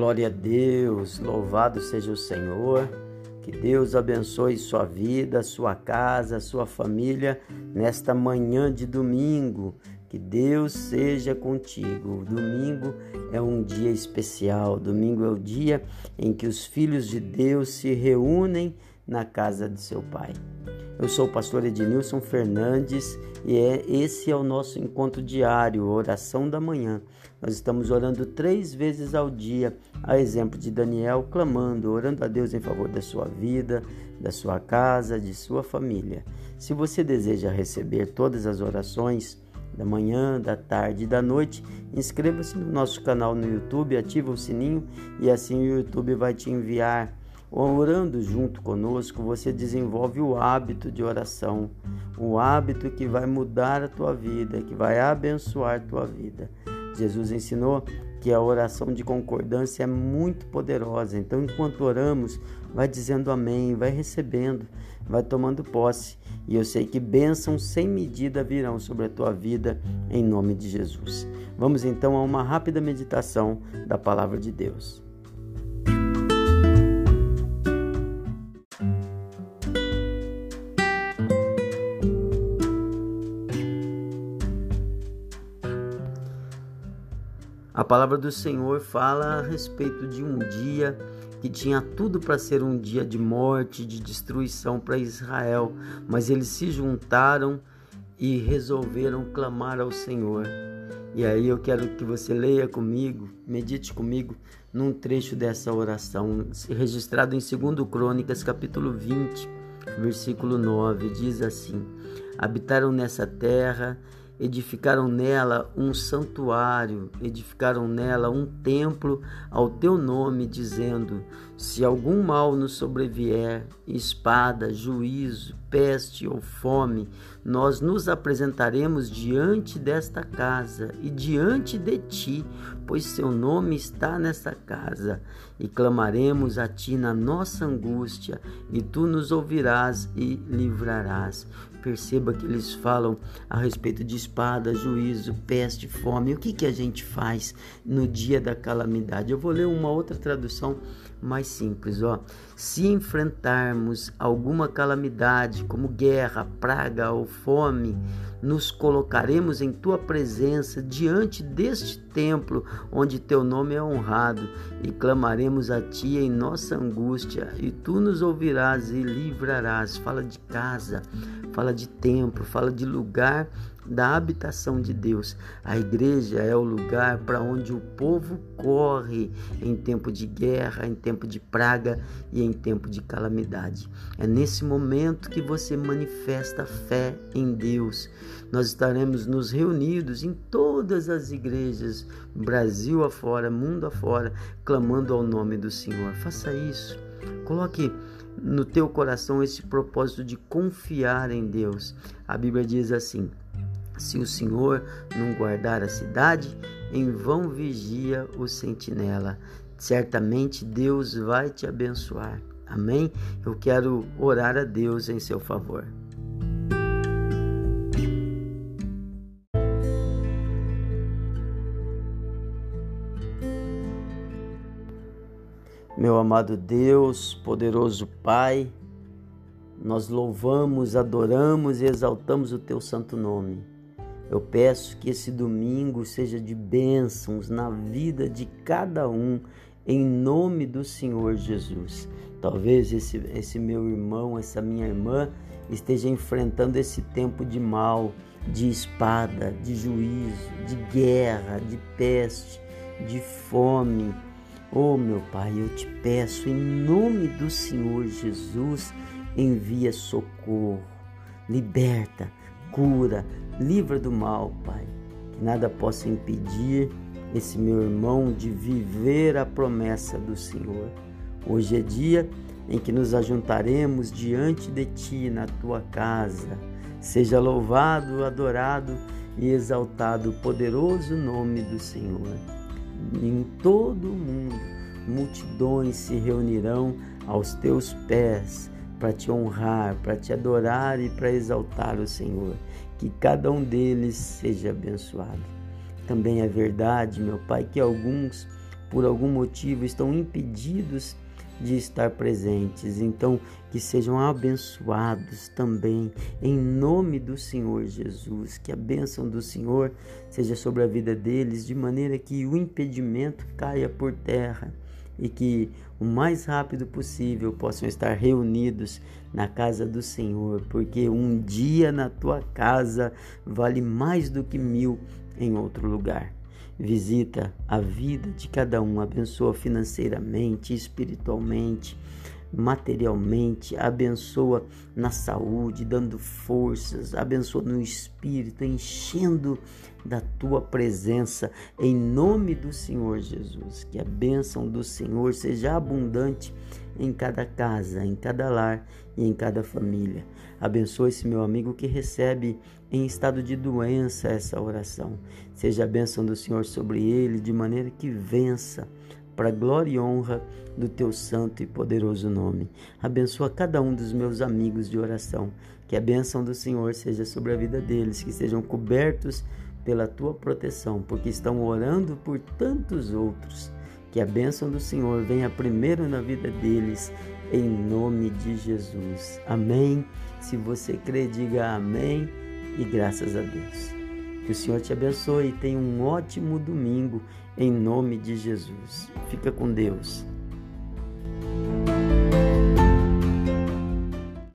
Glória a Deus, louvado seja o Senhor. Que Deus abençoe sua vida, sua casa, sua família nesta manhã de domingo. Que Deus seja contigo. Domingo é um dia especial. Domingo é o dia em que os filhos de Deus se reúnem na casa de seu Pai. Eu sou o pastor Ednilson Fernandes e é, esse é o nosso encontro diário, oração da manhã. Nós estamos orando três vezes ao dia, a exemplo de Daniel, clamando, orando a Deus em favor da sua vida, da sua casa, de sua família. Se você deseja receber todas as orações da manhã, da tarde e da noite, inscreva-se no nosso canal no YouTube, ativa o sininho e assim o YouTube vai te enviar Orando junto conosco, você desenvolve o hábito de oração, o hábito que vai mudar a tua vida, que vai abençoar a tua vida. Jesus ensinou que a oração de concordância é muito poderosa. Então, enquanto oramos, vai dizendo amém, vai recebendo, vai tomando posse. E eu sei que bênçãos sem medida virão sobre a tua vida, em nome de Jesus. Vamos então a uma rápida meditação da palavra de Deus. A palavra do Senhor fala a respeito de um dia que tinha tudo para ser um dia de morte, de destruição para Israel, mas eles se juntaram e resolveram clamar ao Senhor. E aí eu quero que você leia comigo, medite comigo num trecho dessa oração, registrado em 2 Crônicas, capítulo 20, versículo 9, diz assim: Habitaram nessa terra edificaram nela um santuário, edificaram nela um templo ao teu nome, dizendo: Se algum mal nos sobrevier, espada, juízo, peste ou fome, nós nos apresentaremos diante desta casa e diante de ti, pois seu nome está nesta casa, e clamaremos a ti na nossa angústia, e tu nos ouvirás e livrarás. Perceba que eles falam a respeito de espada, juízo, peste, fome. O que, que a gente faz no dia da calamidade? Eu vou ler uma outra tradução mais simples, ó. Se enfrentarmos alguma calamidade, como guerra, praga ou fome, nos colocaremos em tua presença diante deste templo onde teu nome é honrado e clamaremos a ti em nossa angústia e tu nos ouvirás e livrarás. Fala de casa, fala de templo, fala de lugar da habitação de Deus. A igreja é o lugar para onde o povo corre em tempo de guerra, em tempo de praga e em tempo de calamidade. É nesse momento que você manifesta fé em Deus. Nós estaremos nos reunidos em todas as igrejas, Brasil afora, mundo afora, clamando ao nome do Senhor. Faça isso. Coloque no teu coração esse propósito de confiar em Deus. A Bíblia diz assim: se o Senhor não guardar a cidade, em vão vigia o sentinela. Certamente Deus vai te abençoar. Amém? Eu quero orar a Deus em seu favor. Meu amado Deus, poderoso Pai, nós louvamos, adoramos e exaltamos o teu santo nome. Eu peço que esse domingo seja de bênçãos na vida de cada um, em nome do Senhor Jesus. Talvez esse, esse meu irmão, essa minha irmã esteja enfrentando esse tempo de mal, de espada, de juízo, de guerra, de peste, de fome. Oh, meu Pai, eu te peço, em nome do Senhor Jesus, envia socorro, liberta, cura, livra do mal, Pai. Que nada possa impedir esse meu irmão de viver a promessa do Senhor. Hoje é dia em que nos ajuntaremos diante de Ti na Tua casa. Seja louvado, adorado e exaltado o poderoso nome do Senhor. Em todo o mundo, multidões se reunirão aos Teus pés para te honrar, para te adorar e para exaltar o Senhor. Que cada um deles seja abençoado. Também é verdade, meu Pai, que alguns por algum motivo estão impedidos de estar presentes. Então, que sejam abençoados também em nome do Senhor Jesus. Que a bênção do Senhor seja sobre a vida deles, de maneira que o impedimento caia por terra e que o mais rápido possível possam estar reunidos na casa do Senhor, porque um dia na tua casa vale mais do que mil em outro lugar. Visita a vida de cada um, abençoa financeiramente, espiritualmente, materialmente, abençoa na saúde, dando forças, abençoa no espírito, enchendo da tua presença, em nome do Senhor Jesus. Que a bênção do Senhor seja abundante em cada casa, em cada lar e em cada família. Abençoa esse meu amigo que recebe em estado de doença essa oração. Seja a bênção do Senhor sobre ele, de maneira que vença para glória e honra do teu santo e poderoso nome. Abençoa cada um dos meus amigos de oração. Que a bênção do Senhor seja sobre a vida deles, que sejam cobertos pela tua proteção, porque estão orando por tantos outros. Que a bênção do Senhor venha primeiro na vida deles, em nome de Jesus. Amém. Se você crê, diga amém e graças a Deus. Que o Senhor te abençoe e tenha um ótimo domingo em nome de Jesus. Fica com Deus.